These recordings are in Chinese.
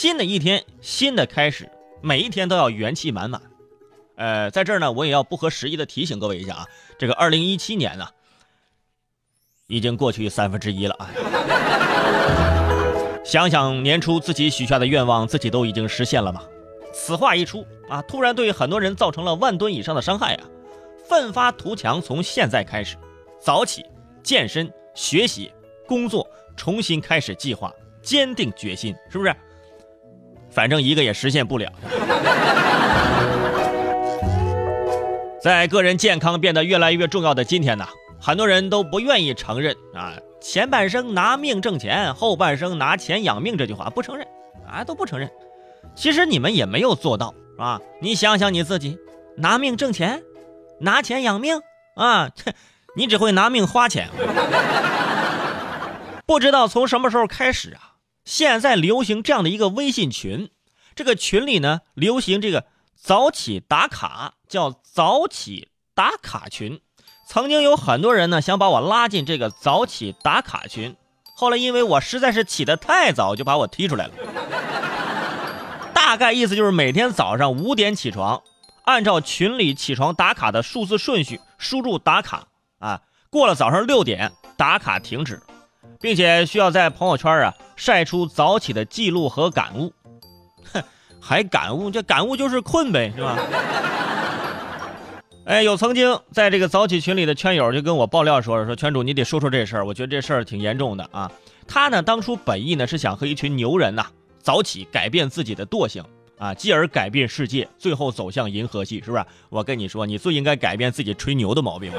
新的一天，新的开始，每一天都要元气满满。呃，在这儿呢，我也要不合时宜的提醒各位一下啊，这个二零一七年呢，已经过去三分之一了啊。想想年初自己许下的愿望，自己都已经实现了吗？此话一出啊，突然对很多人造成了万吨以上的伤害啊！奋发图强，从现在开始，早起、健身、学习、工作，重新开始计划，坚定决心，是不是？反正一个也实现不了。在个人健康变得越来越重要的今天呢，很多人都不愿意承认啊，前半生拿命挣钱，后半生拿钱养命这句话不承认啊，都不承认。其实你们也没有做到啊！你想想你自己，拿命挣钱，拿钱养命啊！你只会拿命花钱。不知道从什么时候开始啊，现在流行这样的一个微信群，这个群里呢流行这个早起打卡，叫早起打卡群。曾经有很多人呢想把我拉进这个早起打卡群，后来因为我实在是起得太早，就把我踢出来了。大概意思就是每天早上五点起床，按照群里起床打卡的数字顺序输入打卡啊。过了早上六点，打卡停止，并且需要在朋友圈啊晒出早起的记录和感悟。哼，还感悟？这感悟就是困呗，是吧？哎，有曾经在这个早起群里的圈友就跟我爆料说了，说圈主你得说说这事儿，我觉得这事儿挺严重的啊。他呢当初本意呢是想和一群牛人呐。早起改变自己的惰性啊，继而改变世界，最后走向银河系，是不是？我跟你说，你最应该改变自己吹牛的毛病。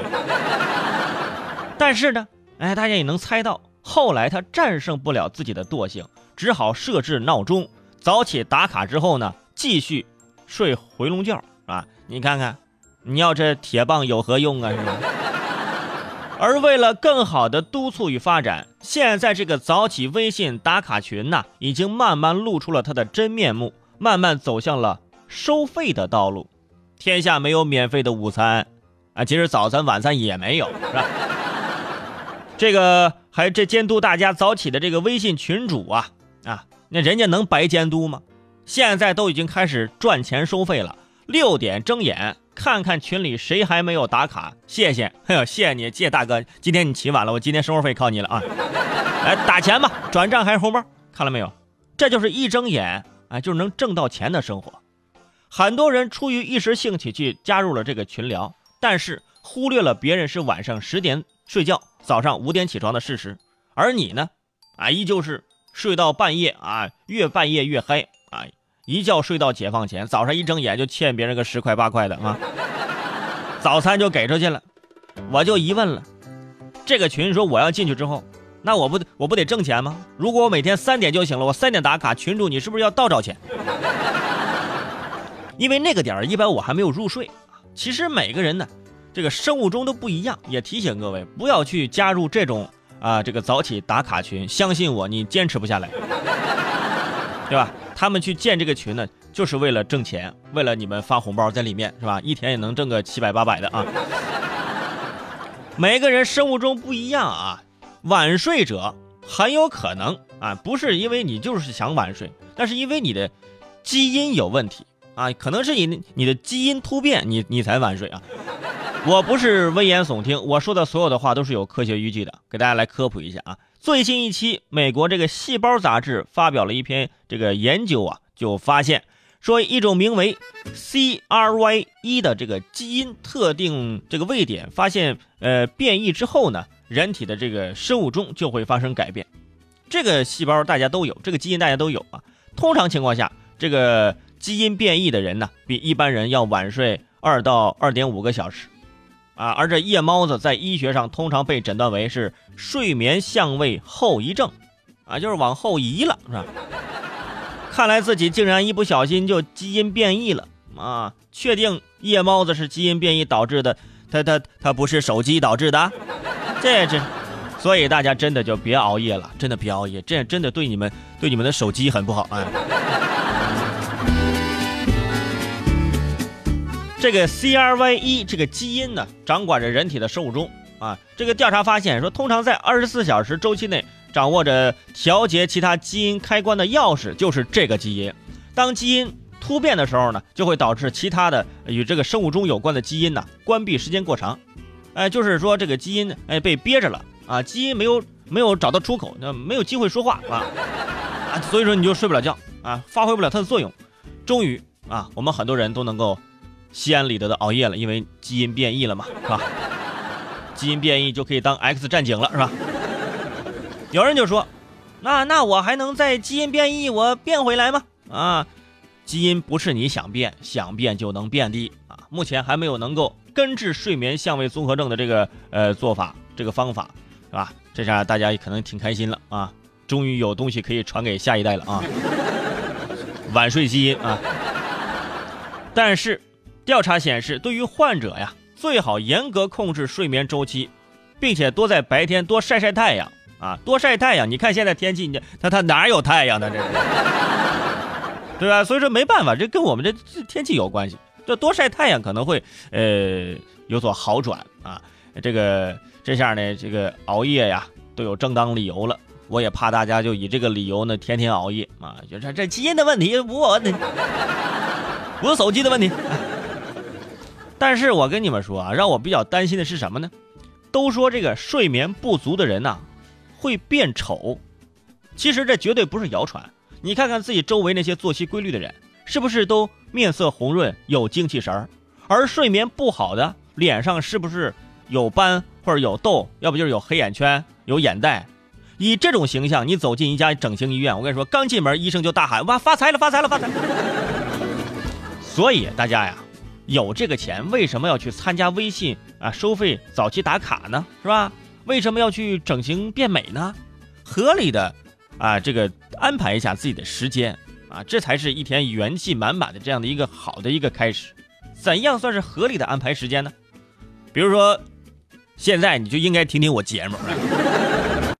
但是呢，哎，大家也能猜到，后来他战胜不了自己的惰性，只好设置闹钟，早起打卡之后呢，继续睡回笼觉啊。你看看，你要这铁棒有何用啊？是吧？而为了更好的督促与发展，现在这个早起微信打卡群呢，已经慢慢露出了它的真面目，慢慢走向了收费的道路。天下没有免费的午餐啊，其实早餐、晚餐也没有，是吧？这个还这监督大家早起的这个微信群主啊啊，那人家能白监督吗？现在都已经开始赚钱收费了，六点睁眼。看看群里谁还没有打卡，谢谢，哎呦，谢谢你，谢谢大哥，今天你起晚了，我今天生活费靠你了啊！来 打钱吧，转账还是红包？看了没有？这就是一睁眼啊，就是能挣到钱的生活。很多人出于一时兴起去加入了这个群聊，但是忽略了别人是晚上十点睡觉，早上五点起床的事实。而你呢，啊，依旧是睡到半夜啊，越半夜越嗨啊。一觉睡到解放前，早上一睁眼就欠别人个十块八块的啊！早餐就给出去了，我就疑问了：这个群说我要进去之后，那我不我不得挣钱吗？如果我每天三点就行了，我三点打卡，群主你是不是要倒找钱？因为那个点儿一般我还没有入睡。其实每个人呢，这个生物钟都不一样，也提醒各位不要去加入这种啊这个早起打卡群，相信我，你坚持不下来，对吧？他们去建这个群呢，就是为了挣钱，为了你们发红包在里面，是吧？一天也能挣个七百八百的啊。每个人生物钟不一样啊，晚睡者很有可能啊，不是因为你就是想晚睡，那是因为你的基因有问题啊，可能是你你的基因突变，你你才晚睡啊。我不是危言耸听，我说的所有的话都是有科学依据的，给大家来科普一下啊。最新一期美国这个《细胞》杂志发表了一篇这个研究啊，就发现说一种名为 CRY 的这个基因特定这个位点发现呃变异之后呢，人体的这个生物钟就会发生改变。这个细胞大家都有，这个基因大家都有啊。通常情况下，这个基因变异的人呢，比一般人要晚睡二到二点五个小时。啊，而这夜猫子在医学上通常被诊断为是睡眠相位后遗症，啊，就是往后移了，是吧？看来自己竟然一不小心就基因变异了啊！确定夜猫子是基因变异导致的，他他他不是手机导致的，这这，所以大家真的就别熬夜了，真的别熬夜，这样真的对你们对你们的手机很不好哎。这个 CRY 这个基因呢，掌管着人体的生物钟啊。这个调查发现说，通常在二十四小时周期内，掌握着调节其他基因开关的钥匙就是这个基因。当基因突变的时候呢，就会导致其他的与这个生物钟有关的基因呢关闭时间过长。哎，就是说这个基因哎被憋着了啊，基因没有没有找到出口，那没有机会说话啊，所以说你就睡不了觉啊，发挥不了它的作用。终于啊，我们很多人都能够心安理得的熬夜了，因为基因变异了嘛，是吧？基因变异就可以当 X 战警了，是吧？有人就说，那那我还能在基因变异我变回来吗？啊，基因不是你想变想变就能变的啊！目前还没有能够根治睡眠相位综合症的这个呃做法，这个方法是吧？这下大家可能挺开心了啊，终于有东西可以传给下一代了啊！晚睡基因啊！但是调查显示，对于患者呀。最好严格控制睡眠周期，并且多在白天多晒晒太阳啊，多晒太阳。你看现在天气，你他他哪有太阳呢？这，对吧？所以说没办法，这跟我们这天气有关系。这多晒太阳可能会呃有所好转啊。这个这下呢，这个熬夜呀都有正当理由了。我也怕大家就以这个理由呢天天熬夜啊，就这这基因的问题，我我手机的问题。但是我跟你们说啊，让我比较担心的是什么呢？都说这个睡眠不足的人呐，会变丑。其实这绝对不是谣传。你看看自己周围那些作息规律的人，是不是都面色红润、有精气神儿？而睡眠不好的，脸上是不是有斑或者有痘？要不就是有黑眼圈、有眼袋？以这种形象，你走进一家整形医院，我跟你说，刚进门医生就大喊：“哇，发财了，发财了，发财！”所以大家呀。有这个钱，为什么要去参加微信啊收费早期打卡呢？是吧？为什么要去整形变美呢？合理的啊，这个安排一下自己的时间啊，这才是一天元气满满的这样的一个好的一个开始。怎样算是合理的安排时间呢？比如说，现在你就应该听听我节目。